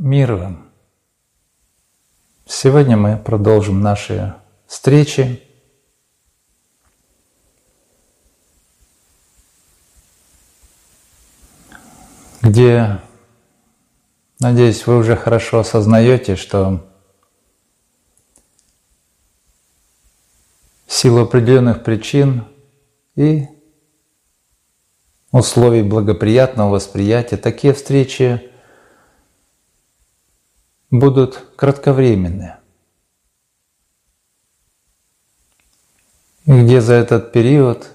Мир вам! Сегодня мы продолжим наши встречи. где, надеюсь, вы уже хорошо осознаете, что в силу определенных причин и условий благоприятного восприятия такие встречи будут кратковременны. Где за этот период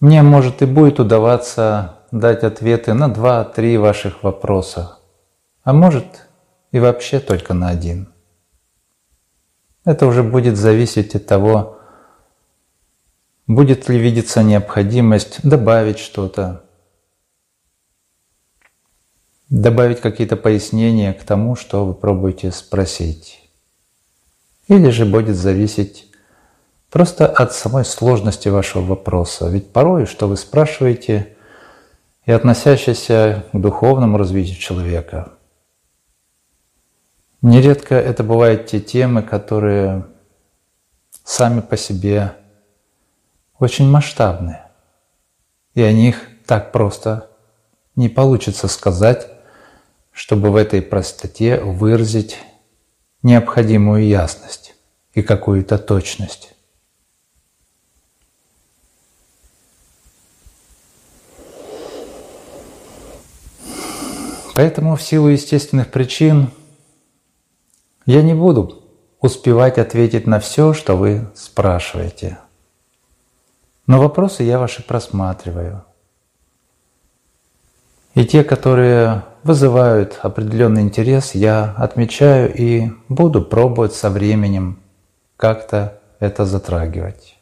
мне, может, и будет удаваться дать ответы на два-три ваших вопроса, а может и вообще только на один. Это уже будет зависеть от того, будет ли видеться необходимость добавить что-то, добавить какие-то пояснения к тому, что вы пробуете спросить. Или же будет зависеть просто от самой сложности вашего вопроса. Ведь порой, что вы спрашиваете, и относящийся к духовному развитию человека, нередко это бывают те темы, которые сами по себе очень масштабны. И о них так просто не получится сказать чтобы в этой простоте выразить необходимую ясность и какую-то точность. Поэтому в силу естественных причин я не буду успевать ответить на все, что вы спрашиваете. Но вопросы я ваши просматриваю. И те, которые вызывают определенный интерес, я отмечаю и буду пробовать со временем как-то это затрагивать.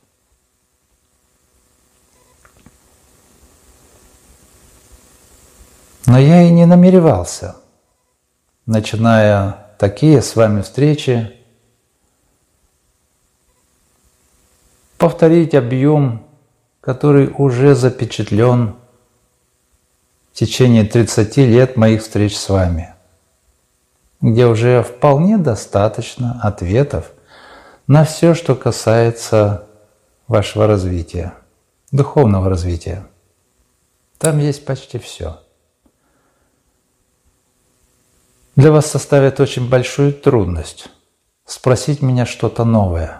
Но я и не намеревался, начиная такие с вами встречи, повторить объем, который уже запечатлен в течение 30 лет моих встреч с вами, где уже вполне достаточно ответов на все, что касается вашего развития, духовного развития. Там есть почти все. Для вас составит очень большую трудность спросить меня что-то новое –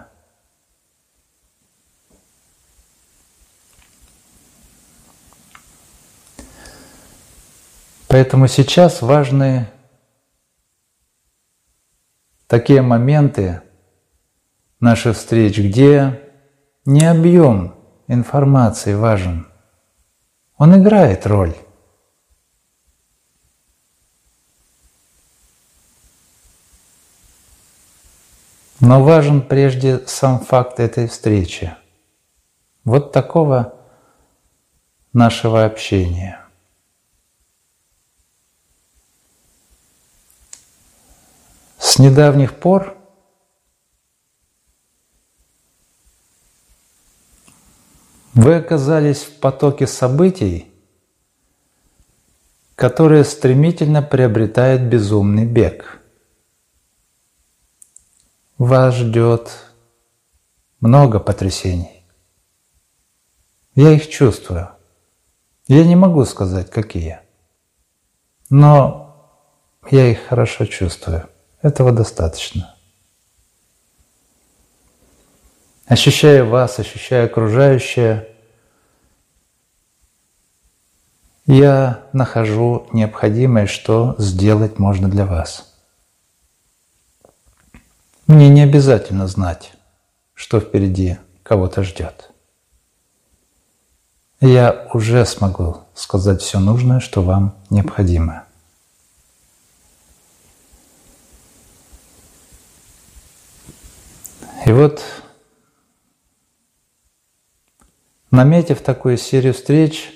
Поэтому сейчас важны такие моменты наших встреч, где не объем информации важен, он играет роль. Но важен прежде сам факт этой встречи. Вот такого нашего общения. С недавних пор вы оказались в потоке событий, которые стремительно приобретают безумный бег. Вас ждет много потрясений. Я их чувствую. Я не могу сказать, какие. Но я их хорошо чувствую. Этого достаточно. Ощущая вас, ощущая окружающее, я нахожу необходимое, что сделать можно для вас. Мне не обязательно знать, что впереди кого-то ждет. Я уже смогу сказать все нужное, что вам необходимо. И вот, наметив такую серию встреч,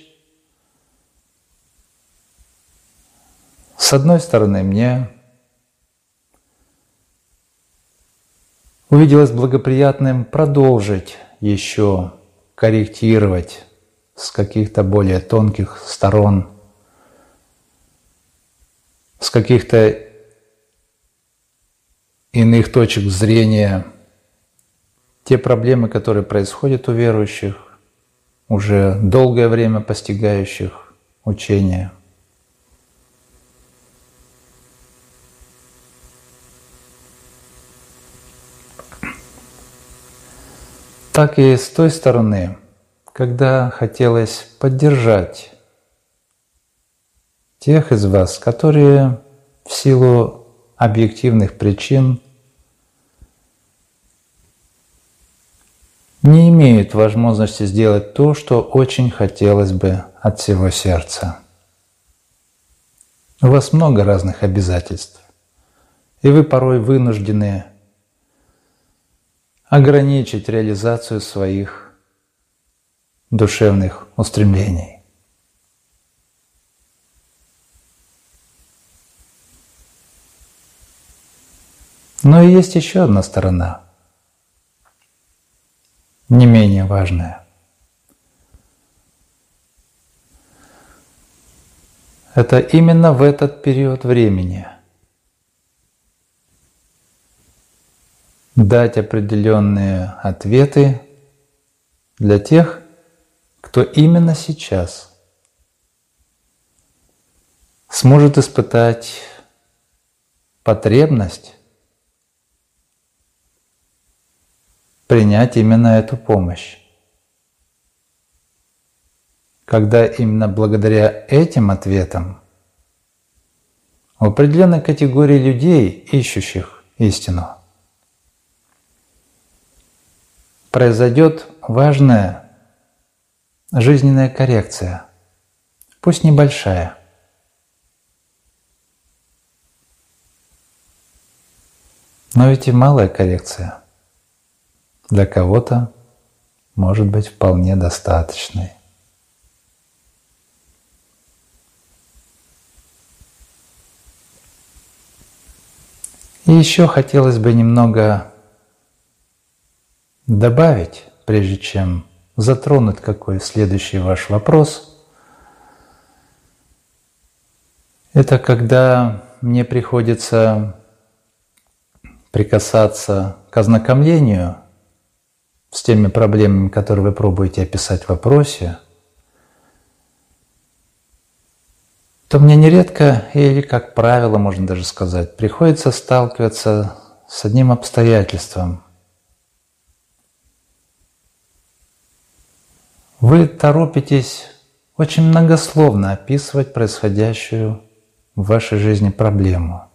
с одной стороны, мне увиделось благоприятным продолжить еще корректировать с каких-то более тонких сторон каких-то иных точек зрения те проблемы, которые происходят у верующих, уже долгое время постигающих учения. Так и с той стороны, когда хотелось поддержать тех из вас, которые в силу объективных причин не имеют возможности сделать то, что очень хотелось бы от всего сердца. У вас много разных обязательств, и вы порой вынуждены ограничить реализацию своих душевных устремлений. Но есть еще одна сторона, не менее важная. Это именно в этот период времени дать определенные ответы для тех, кто именно сейчас сможет испытать потребность принять именно эту помощь. Когда именно благодаря этим ответам определенной категории людей, ищущих истину, произойдет важная жизненная коррекция, пусть небольшая. Но ведь и малая коррекция – для кого-то может быть вполне достаточной. И еще хотелось бы немного добавить, прежде чем затронуть какой следующий ваш вопрос. Это когда мне приходится прикасаться к ознакомлению с теми проблемами, которые вы пробуете описать в вопросе, то мне нередко, или как правило, можно даже сказать, приходится сталкиваться с одним обстоятельством. Вы торопитесь очень многословно описывать происходящую в вашей жизни проблему –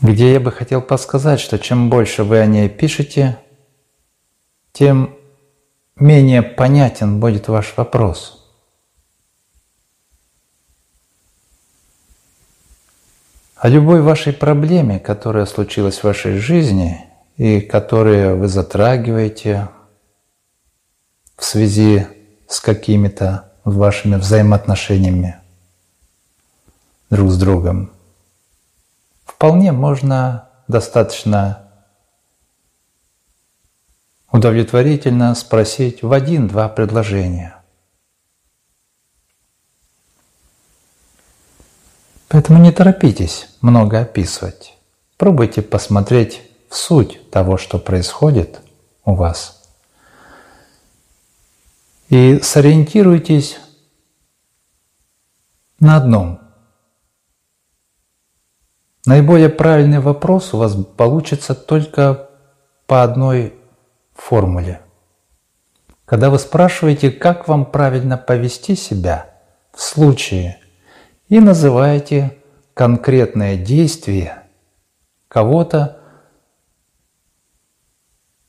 где я бы хотел подсказать, что чем больше вы о ней пишете, тем менее понятен будет ваш вопрос. О любой вашей проблеме, которая случилась в вашей жизни и которую вы затрагиваете в связи с какими-то вашими взаимоотношениями друг с другом – вполне можно достаточно удовлетворительно спросить в один-два предложения. Поэтому не торопитесь много описывать. Пробуйте посмотреть в суть того, что происходит у вас. И сориентируйтесь на одном – Наиболее правильный вопрос у вас получится только по одной формуле. Когда вы спрашиваете, как вам правильно повести себя в случае, и называете конкретное действие кого-то,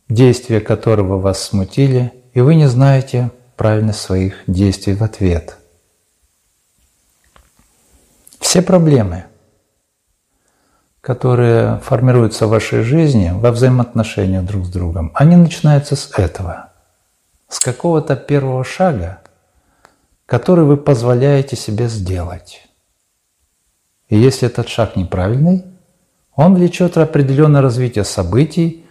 действия которого вас смутили, и вы не знаете правильность своих действий в ответ. Все проблемы – которые формируются в вашей жизни во взаимоотношениях друг с другом, они начинаются с этого, с какого-то первого шага, который вы позволяете себе сделать. И если этот шаг неправильный, он влечет определенное развитие событий,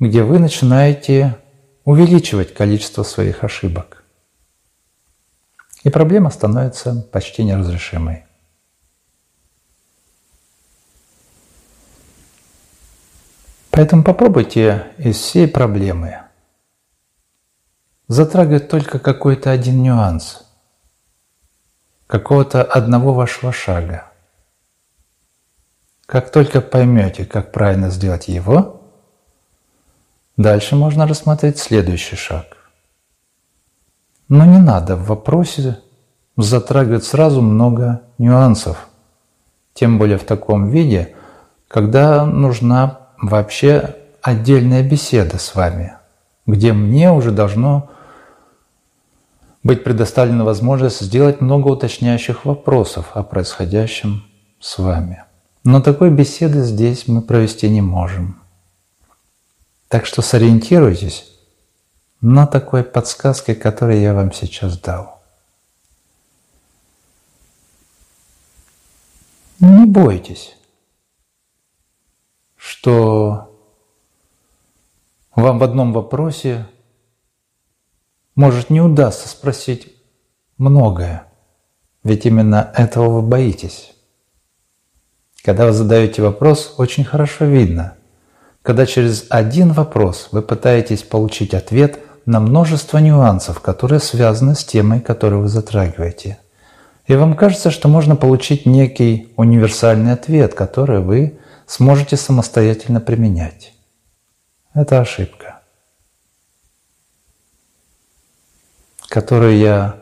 где вы начинаете увеличивать количество своих ошибок. И проблема становится почти неразрешимой. Поэтому попробуйте из всей проблемы затрагивать только какой-то один нюанс, какого-то одного вашего шага. Как только поймете, как правильно сделать его, дальше можно рассмотреть следующий шаг. Но не надо в вопросе затрагивать сразу много нюансов, тем более в таком виде, когда нужна вообще отдельная беседа с вами, где мне уже должно быть предоставлена возможность сделать много уточняющих вопросов о происходящем с вами. Но такой беседы здесь мы провести не можем. Так что сориентируйтесь на такой подсказке, которую я вам сейчас дал. Не бойтесь что вам в одном вопросе может не удастся спросить многое, ведь именно этого вы боитесь. Когда вы задаете вопрос, очень хорошо видно, когда через один вопрос вы пытаетесь получить ответ на множество нюансов, которые связаны с темой, которую вы затрагиваете. И вам кажется, что можно получить некий универсальный ответ, который вы сможете самостоятельно применять. Это ошибка, которую я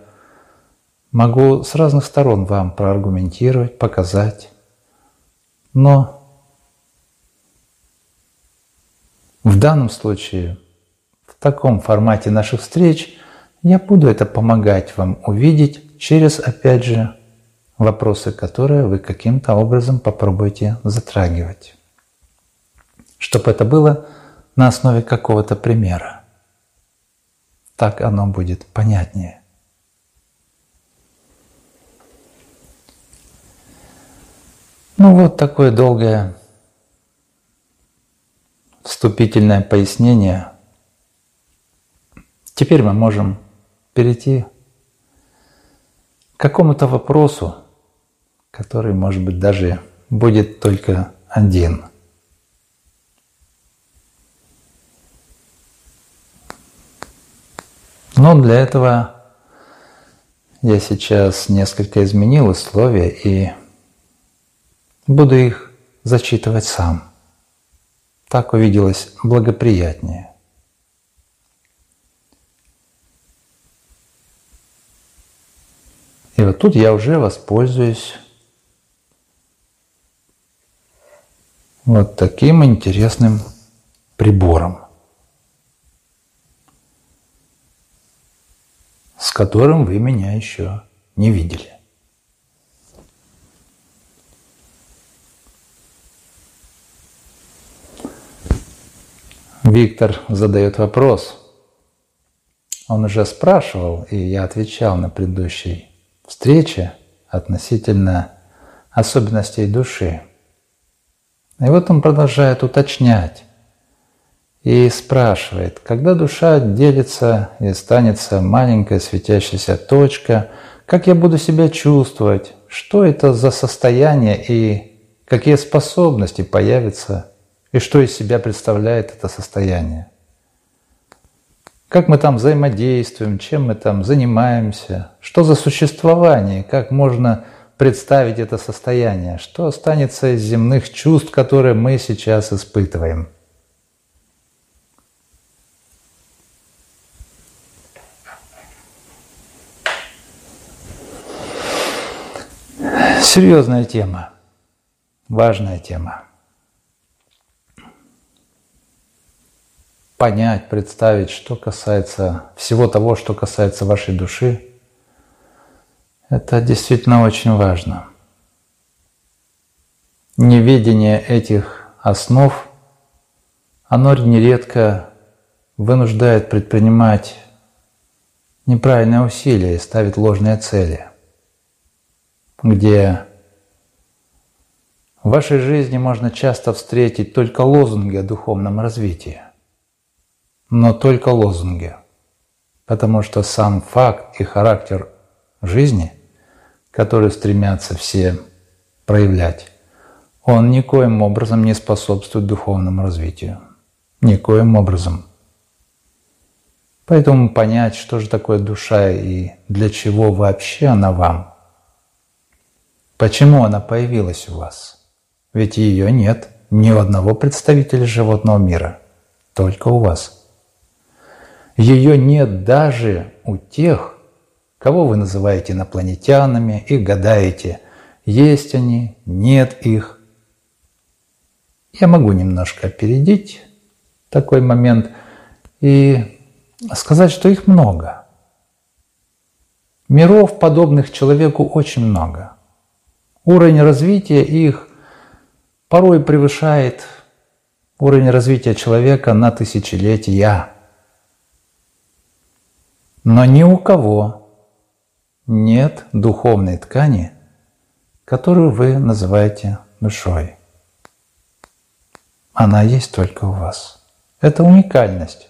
могу с разных сторон вам проаргументировать, показать, но в данном случае, в таком формате наших встреч, я буду это помогать вам увидеть через, опять же, вопросы, которые вы каким-то образом попробуете затрагивать. Чтобы это было на основе какого-то примера. Так оно будет понятнее. Ну вот такое долгое вступительное пояснение. Теперь мы можем перейти к какому-то вопросу, который, может быть, даже будет только один. Но для этого я сейчас несколько изменил условия и буду их зачитывать сам. Так увиделось благоприятнее. И вот тут я уже воспользуюсь вот таким интересным прибором, с которым вы меня еще не видели. Виктор задает вопрос. Он уже спрашивал, и я отвечал на предыдущей встрече относительно особенностей души. И вот он продолжает уточнять и спрашивает, когда душа делится и останется маленькая светящаяся точка, как я буду себя чувствовать, что это за состояние и какие способности появятся, и что из себя представляет это состояние. Как мы там взаимодействуем, чем мы там занимаемся, что за существование, как можно представить это состояние, что останется из земных чувств, которые мы сейчас испытываем. Серьезная тема, важная тема. Понять, представить, что касается всего того, что касается вашей души – это действительно очень важно. Неведение этих основ, оно нередко вынуждает предпринимать неправильные усилия и ставить ложные цели, где в вашей жизни можно часто встретить только лозунги о духовном развитии, но только лозунги, потому что сам факт и характер жизни, который стремятся все проявлять, он никоим образом не способствует духовному развитию. Никоим образом. Поэтому понять, что же такое душа и для чего вообще она вам, почему она появилась у вас. Ведь ее нет ни у одного представителя животного мира, только у вас. Ее нет даже у тех, кого вы называете инопланетянами и гадаете, есть они, нет их. Я могу немножко опередить такой момент и сказать, что их много. Миров, подобных человеку, очень много. Уровень развития их порой превышает уровень развития человека на тысячелетия. Но ни у кого нет духовной ткани, которую вы называете душой. Она есть только у вас. Это уникальность,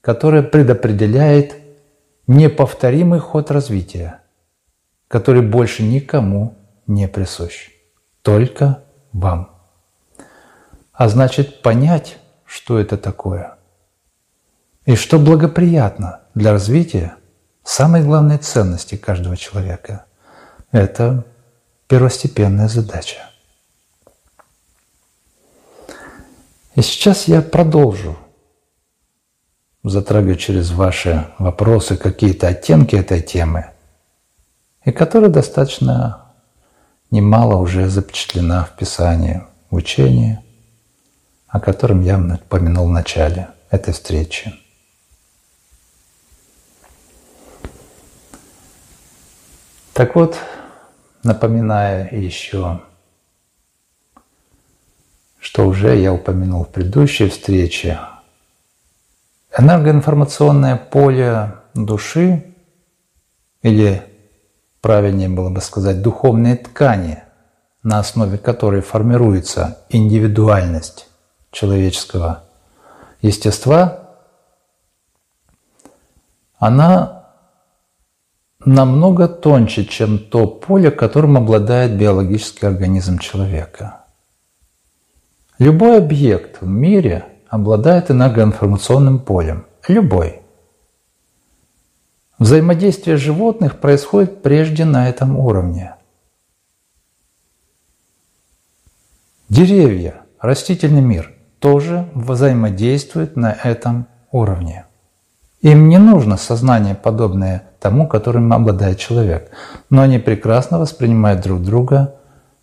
которая предопределяет неповторимый ход развития, который больше никому не присущ, только вам. А значит, понять, что это такое, и что благоприятно для развития самой главной ценности каждого человека – это первостепенная задача. И сейчас я продолжу затрагивать через ваши вопросы какие-то оттенки этой темы, и которая достаточно немало уже запечатлена в Писании, в учении, о котором я упомянул в начале этой встречи. Так вот, напоминая еще что уже я упомянул в предыдущей встрече, энергоинформационное поле души, или правильнее было бы сказать духовные ткани, на основе которой формируется индивидуальность человеческого естества, она намного тоньше, чем то поле, которым обладает биологический организм человека – Любой объект в мире обладает энергоинформационным полем. Любой. Взаимодействие животных происходит прежде на этом уровне. Деревья, растительный мир тоже взаимодействуют на этом уровне. Им не нужно сознание, подобное тому, которым обладает человек, но они прекрасно воспринимают друг друга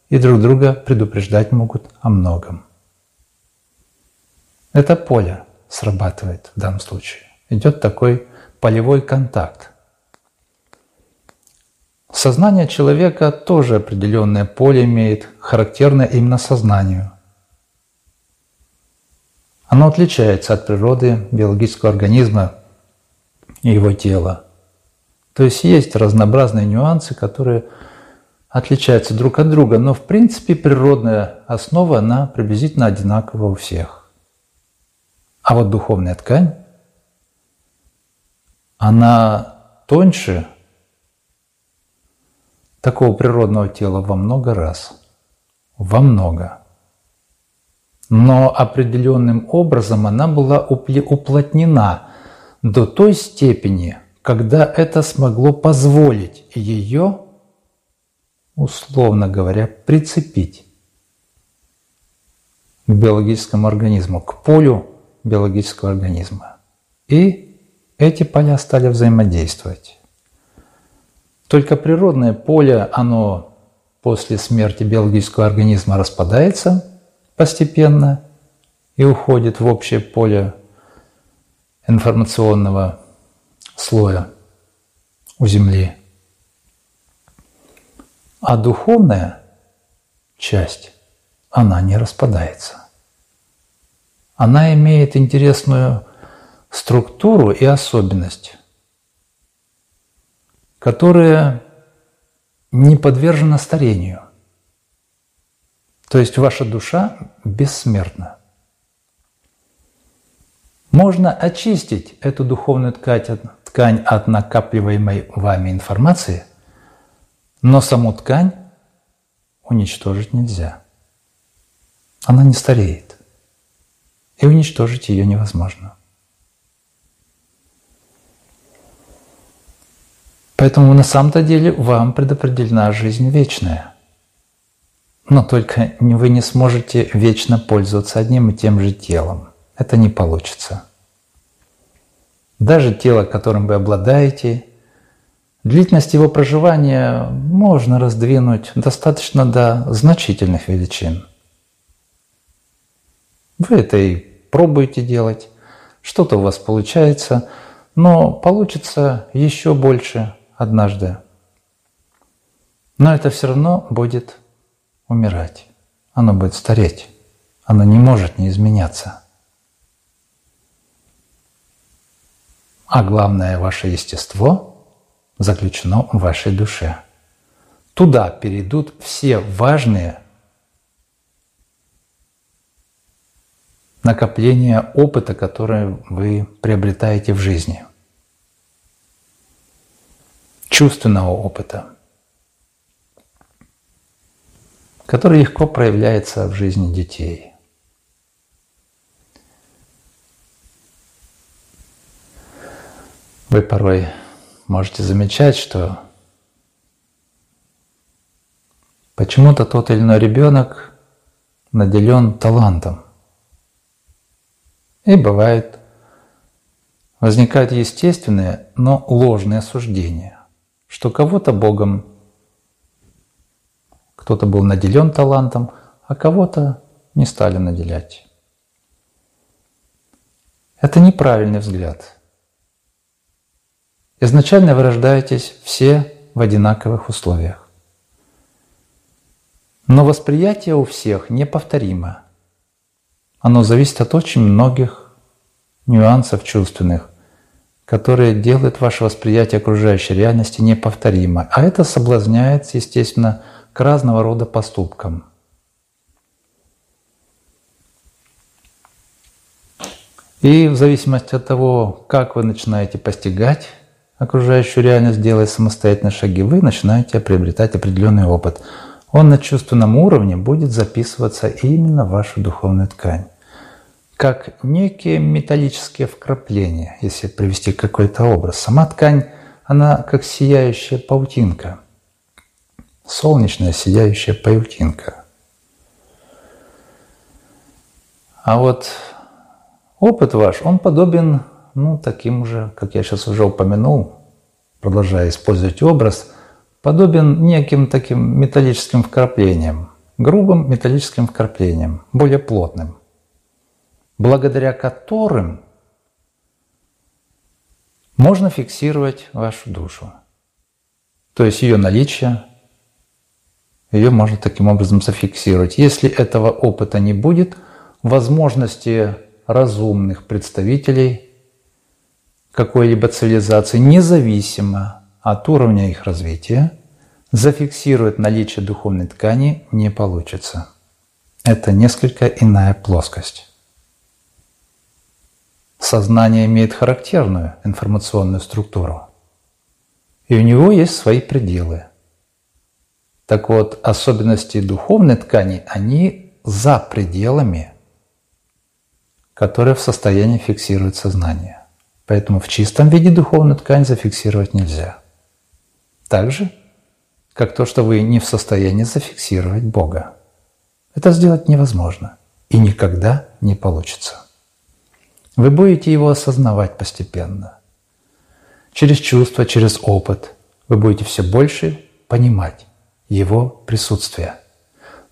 и друг друга предупреждать могут о многом. Это поле срабатывает в данном случае. Идет такой полевой контакт. Сознание человека тоже определенное поле имеет, характерное именно сознанию. Оно отличается от природы биологического организма его тела. То есть есть разнообразные нюансы, которые отличаются друг от друга, но в принципе природная основа, она приблизительно одинакова у всех. А вот духовная ткань, она тоньше такого природного тела во много раз. Во много. Но определенным образом она была уплотнена до той степени, когда это смогло позволить ее, условно говоря, прицепить к биологическому организму, к полю биологического организма. И эти поля стали взаимодействовать. Только природное поле, оно после смерти биологического организма распадается постепенно и уходит в общее поле информационного слоя у Земли. А духовная часть, она не распадается она имеет интересную структуру и особенность, которая не подвержена старению. То есть ваша душа бессмертна. Можно очистить эту духовную ткань от накапливаемой вами информации Но саму ткань уничтожить нельзя. Она не стареет. И уничтожить ее невозможно. Поэтому на самом-то деле вам предопределена жизнь вечная. Но только вы не сможете вечно пользоваться одним и тем же телом. Это не получится. Даже тело, которым вы обладаете, длительность его проживания можно раздвинуть достаточно до значительных величин. Вы это и пробуете делать, что-то у вас получается, но получится еще больше однажды. Но это все равно будет умирать. Оно будет стареть. Оно не может не изменяться. А главное, ваше естество заключено в вашей душе. Туда перейдут все важные накопления опыта, которые вы приобретаете в жизни. Чувственного опыта, который легко проявляется в жизни детей – Вы порой можете замечать, что почему-то тот или иной ребенок наделен талантом. И бывает, возникают естественные, но ложные суждения, что кого-то Богом, кто-то был наделен талантом, а кого-то не стали наделять. Это неправильный взгляд – Изначально вы рождаетесь все в одинаковых условиях. Но восприятие у всех неповторимо. Оно зависит от очень многих нюансов чувственных, которые делают ваше восприятие окружающей реальности неповторимо. А это соблазняет, естественно, к разного рода поступкам. И в зависимости от того, как вы начинаете постигать окружающую реальность, делая самостоятельные шаги, вы начинаете приобретать определенный опыт. Он на чувственном уровне будет записываться именно в вашу духовную ткань. Как некие металлические вкрапления, если привести какой-то образ. Сама ткань, она как сияющая паутинка. Солнечная сияющая паутинка. А вот опыт ваш, он подобен ну, таким же, как я сейчас уже упомянул, продолжая использовать образ, подобен неким таким металлическим вкраплениям, грубым металлическим вкраплениям, более плотным, благодаря которым можно фиксировать вашу душу. То есть ее наличие, ее можно таким образом зафиксировать. Если этого опыта не будет, возможности разумных представителей какой-либо цивилизации, независимо от уровня их развития, зафиксировать наличие духовной ткани не получится. Это несколько иная плоскость. Сознание имеет характерную информационную структуру. И у него есть свои пределы. Так вот, особенности духовной ткани, они за пределами, которые в состоянии фиксировать сознание. Поэтому в чистом виде духовную ткань зафиксировать нельзя. Так же, как то, что вы не в состоянии зафиксировать Бога. Это сделать невозможно и никогда не получится. Вы будете его осознавать постепенно. Через чувства, через опыт вы будете все больше понимать его присутствие.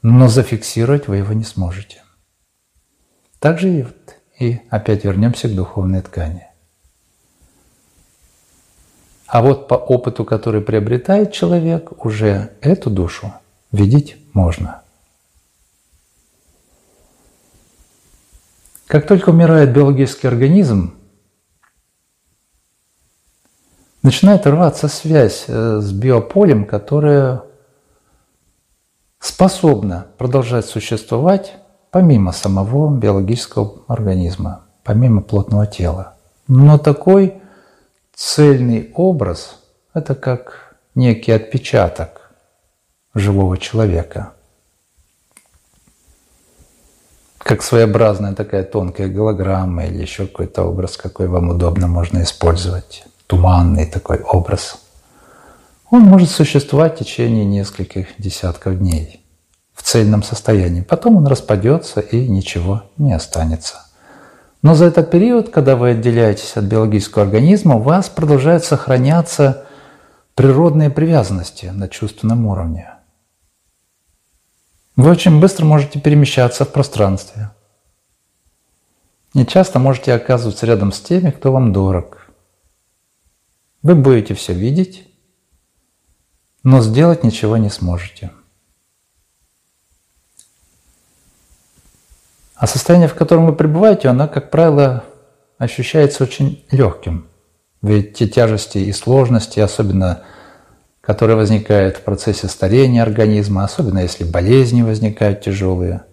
Но зафиксировать вы его не сможете. Также и, опять вернемся к духовной ткани. А вот по опыту, который приобретает человек, уже эту душу видеть можно. Как только умирает биологический организм, начинает рваться связь э, с биополем, которое способно продолжать существовать помимо самого биологического организма, помимо плотного тела. Но такой цельный образ – это как некий отпечаток живого человека. Как своеобразная такая тонкая голограмма или еще какой-то образ, какой вам удобно можно использовать. Туманный такой образ. Он может существовать в течение нескольких десятков дней в цельном состоянии. Потом он распадется и ничего не останется. Но за этот период, когда вы отделяетесь от биологического организма, у вас продолжают сохраняться природные привязанности на чувственном уровне. Вы очень быстро можете перемещаться в пространстве. И часто можете оказываться рядом с теми, кто вам дорог. Вы будете все видеть, но сделать ничего не сможете. А состояние, в котором вы пребываете, оно, как правило, ощущается очень легким. Ведь те тяжести и сложности, особенно которые возникают в процессе старения организма, особенно если болезни возникают тяжелые,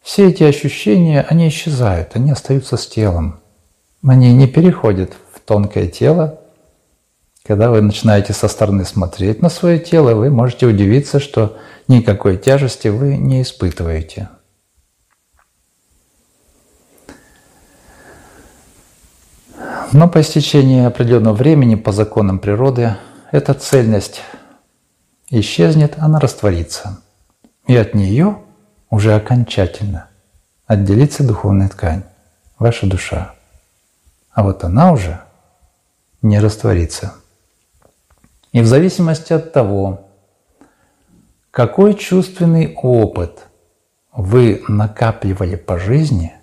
все эти ощущения, они исчезают, они остаются с телом. Они не переходят в тонкое тело. Когда вы начинаете со стороны смотреть на свое тело, вы можете удивиться, что никакой тяжести вы не испытываете. Но по истечении определенного времени по законам природы эта цельность исчезнет, она растворится. И от нее уже окончательно отделится духовная ткань, ваша душа. А вот она уже не растворится. И в зависимости от того, какой чувственный опыт вы накапливали по жизни –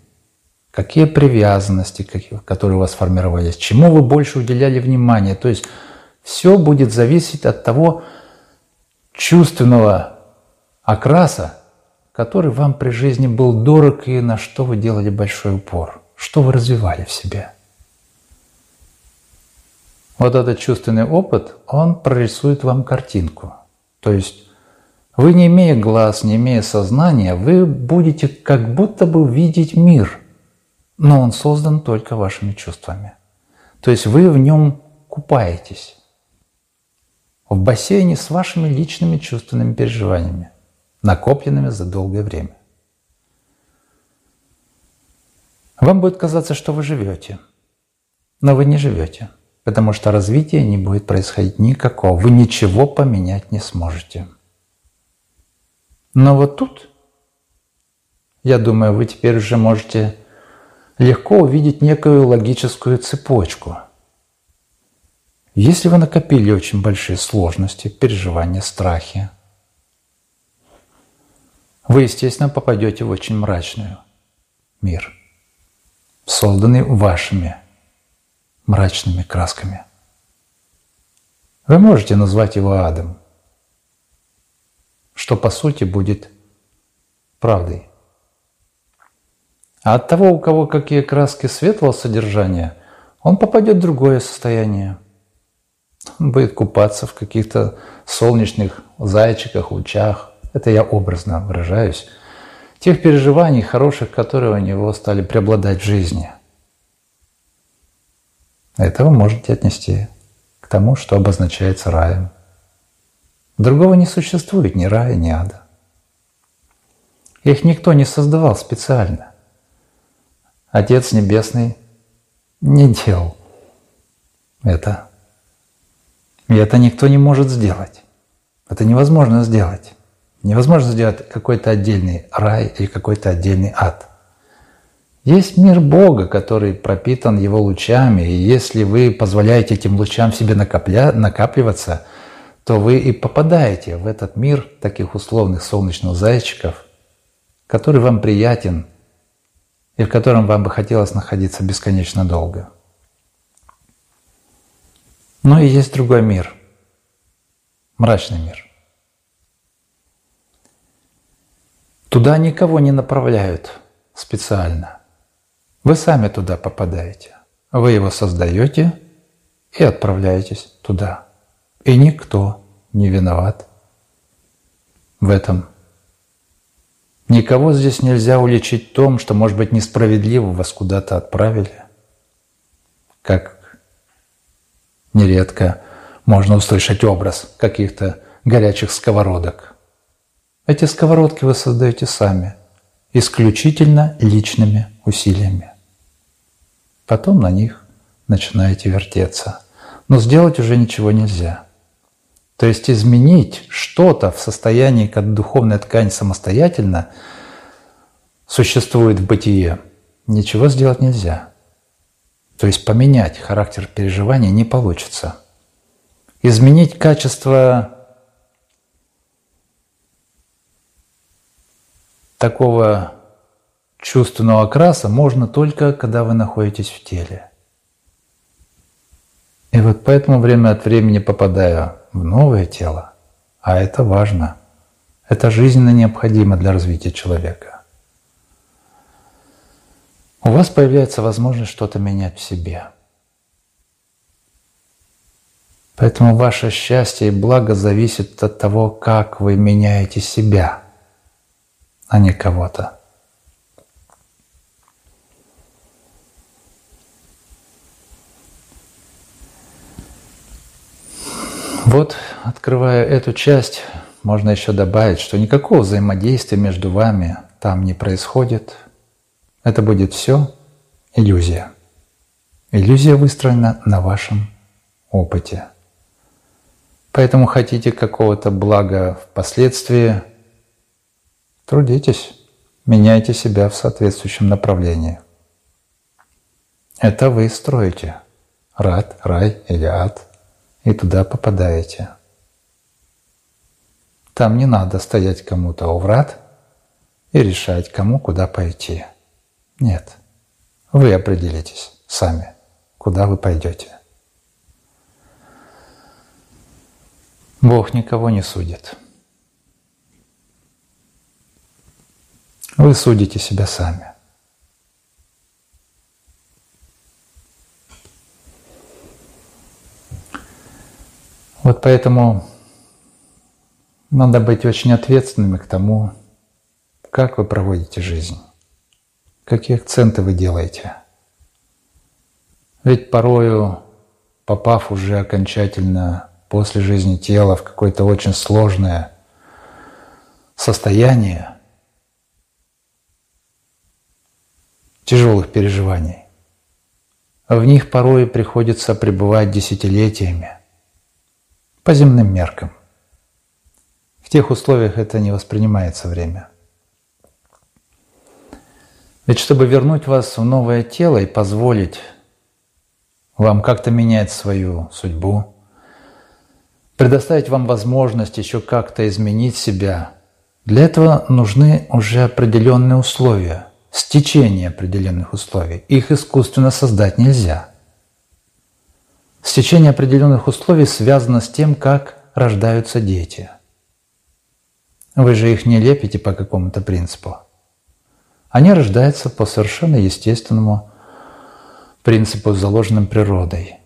какие привязанности, которые у вас формировались, чему вы больше уделяли внимание. То есть все будет зависеть от того чувственного окраса, который вам при жизни был дорог и на что вы делали большой упор, что вы развивали в себе. Вот этот чувственный опыт, он прорисует вам картинку. То есть вы, не имея глаз, не имея сознания, вы будете как будто бы видеть мир – но он создан только вашими чувствами. То есть вы в нем купаетесь в бассейне с вашими личными чувственными переживаниями, накопленными за долгое время. Вам будет казаться, что вы живете, но вы не живете, потому что развития не будет происходить никакого, вы ничего поменять не сможете. Но вот тут, я думаю, вы теперь уже можете легко увидеть некую логическую цепочку. Если вы накопили очень большие сложности, переживания, страхи, вы, естественно, попадете в очень мрачный мир, созданный вашими мрачными красками. Вы можете назвать его адом, что по сути будет правдой. А от того, у кого какие краски светлого содержания, он попадет в другое состояние. Он будет купаться в каких-то солнечных зайчиках, лучах. Это я образно выражаюсь. Тех переживаний хороших, которые у него стали преобладать в жизни. Это вы можете отнести к тому, что обозначается раем. Другого не существует ни рая, ни ада. Их никто не создавал специально. Отец Небесный не делал это. И это никто не может сделать. Это невозможно сделать. Невозможно сделать какой-то отдельный рай или какой-то отдельный ад. Есть мир Бога, который пропитан Его лучами, и если вы позволяете этим лучам в себе накопля... накапливаться, то вы и попадаете в этот мир таких условных солнечных зайчиков, который вам приятен – и в котором вам бы хотелось находиться бесконечно долго. Но и есть другой мир, мрачный мир. Туда никого не направляют специально. Вы сами туда попадаете. Вы его создаете и отправляетесь туда. И никто не виноват в этом Никого здесь нельзя уличить в том, что, может быть, несправедливо вас куда-то отправили. Как нередко можно услышать образ каких-то горячих сковородок Эти сковородки вы создаете сами, исключительно личными усилиями. Потом на них начинаете вертеться. Но сделать уже ничего нельзя. То есть изменить что-то в состоянии, как духовная ткань самостоятельно существует в бытие, ничего сделать нельзя. То есть поменять характер переживания не получится. Изменить качество такого чувственного окраса можно только, когда вы находитесь в теле. И вот поэтому время от времени попадаю в новое тело, а это важно. Это жизненно необходимо для развития человека. У вас появляется возможность что-то менять в себе. Поэтому ваше счастье и благо зависит от того, как вы меняете себя – а не кого-то. Вот, открывая эту часть, можно еще добавить, что никакого взаимодействия между вами там не происходит. Это будет все иллюзия. Иллюзия выстроена на вашем опыте. Поэтому хотите какого-то блага впоследствии, Трудитесь, меняйте себя в соответствующем направлении. Это вы строите. Рад, рай или ад. И туда попадаете. Там не надо стоять кому-то у врат и решать, кому куда пойти. Нет. Вы определитесь сами, куда вы пойдете. Бог никого не судит. Вы судите себя сами. Вот поэтому надо быть очень ответственными к тому, как вы проводите жизнь, какие акценты вы делаете. Ведь порою, попав уже окончательно после жизни тела в какое-то очень сложное состояние, тяжелых переживаний. В них порой приходится пребывать десятилетиями по земным меркам. В тех условиях это не воспринимается время. Ведь чтобы вернуть вас в новое тело и позволить вам как-то менять свою судьбу, предоставить вам возможность еще как-то изменить себя, для этого нужны уже определенные условия – стечение определенных условий. Их искусственно создать нельзя. Стечение определенных условий связано с тем, как рождаются дети. Вы же их не лепите по какому-то принципу. Они рождаются по совершенно естественному принципу, заложенным природой.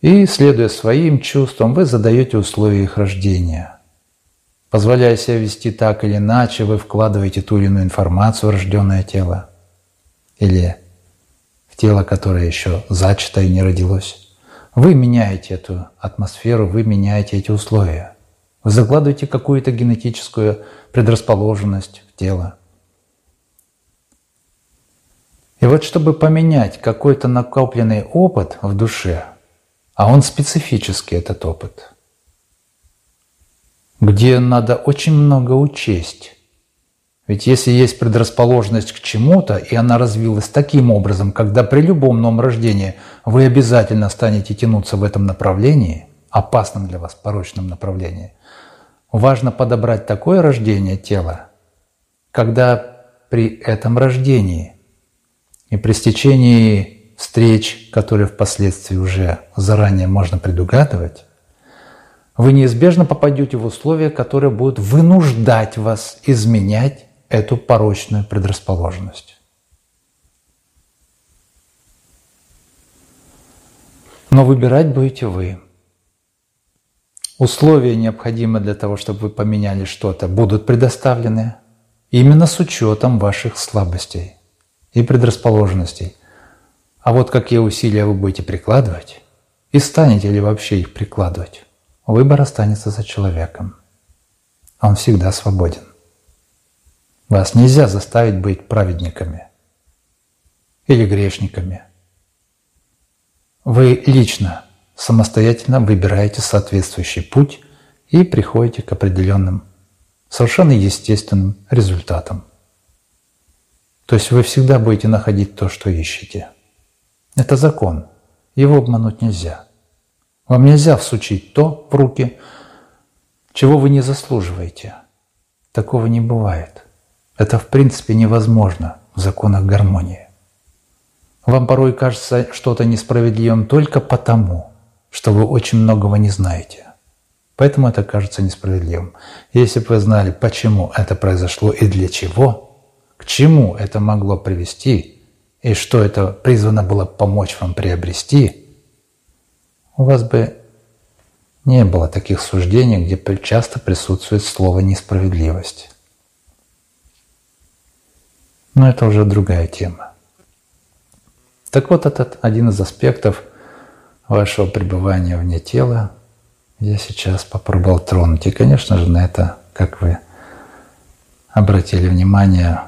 И, следуя своим чувствам, вы задаете условия их рождения – Позволяя себя вести так или иначе, вы вкладываете ту или иную информацию в рожденное тело или в тело, которое еще зачато и не родилось. Вы меняете эту атмосферу, вы меняете эти условия. Вы закладываете какую-то генетическую предрасположенность в тело. И вот чтобы поменять какой-то накопленный опыт в душе, а он специфический, этот опыт – где надо очень много учесть. Ведь если есть предрасположенность к чему-то, и она развилась таким образом, когда при любом новом рождении вы обязательно станете тянуться в этом направлении, опасном для вас, порочном направлении, важно подобрать такое рождение тела, когда при этом рождении и при стечении встреч, которые впоследствии уже заранее можно предугадывать, вы неизбежно попадете в условия, которые будут вынуждать вас изменять эту порочную предрасположенность. Но выбирать будете вы. Условия, необходимые для того, чтобы вы поменяли что-то, будут предоставлены именно с учетом ваших слабостей и предрасположенностей. А вот какие усилия вы будете прикладывать, и станете ли вообще их прикладывать, Выбор останется за человеком. Он всегда свободен. Вас нельзя заставить быть праведниками или грешниками. Вы лично, самостоятельно выбираете соответствующий путь и приходите к определенным, совершенно естественным результатам. То есть вы всегда будете находить то, что ищете. Это закон. Его обмануть нельзя. Вам нельзя всучить то в руки, чего вы не заслуживаете. Такого не бывает. Это в принципе невозможно в законах гармонии. Вам порой кажется что-то несправедливым только потому, что вы очень многого не знаете. Поэтому это кажется несправедливым. Если бы вы знали, почему это произошло и для чего, к чему это могло привести, и что это призвано было помочь вам приобрести, у вас бы не было таких суждений, где часто присутствует слово «несправедливость». Но это уже другая тема. Так вот, этот один из аспектов вашего пребывания вне тела я сейчас попробовал тронуть. И, конечно же, на это, как вы обратили внимание,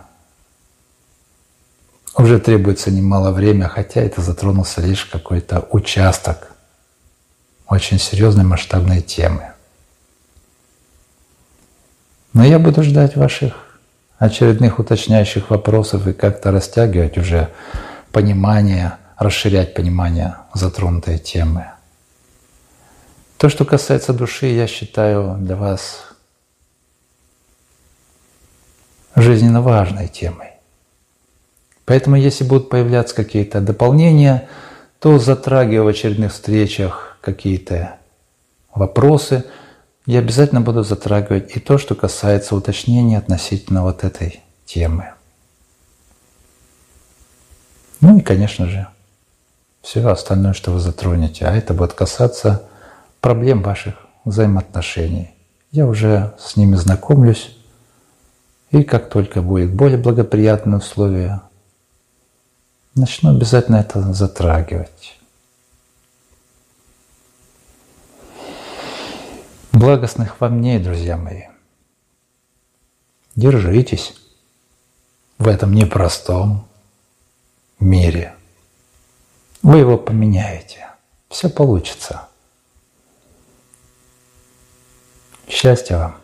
уже требуется немало времени, хотя это затронулся лишь какой-то участок очень серьезной масштабной темы. Но я буду ждать ваших очередных уточняющих вопросов и как-то растягивать уже понимание, расширять понимание затронутой темы. То, что касается души, я считаю для вас жизненно важной темой. Поэтому, если будут появляться какие-то дополнения, то затрагивая в очередных встречах какие-то вопросы, я обязательно буду затрагивать и то, что касается уточнения относительно вот этой темы. Ну и, конечно же, все остальное, что вы затронете. А это будет касаться проблем ваших взаимоотношений. Я уже с ними знакомлюсь. И как только будет более благоприятные условия, начну обязательно это затрагивать. Благостных вам дней, друзья мои. Держитесь в этом непростом мире. Вы его поменяете. Все получится. Счастья вам!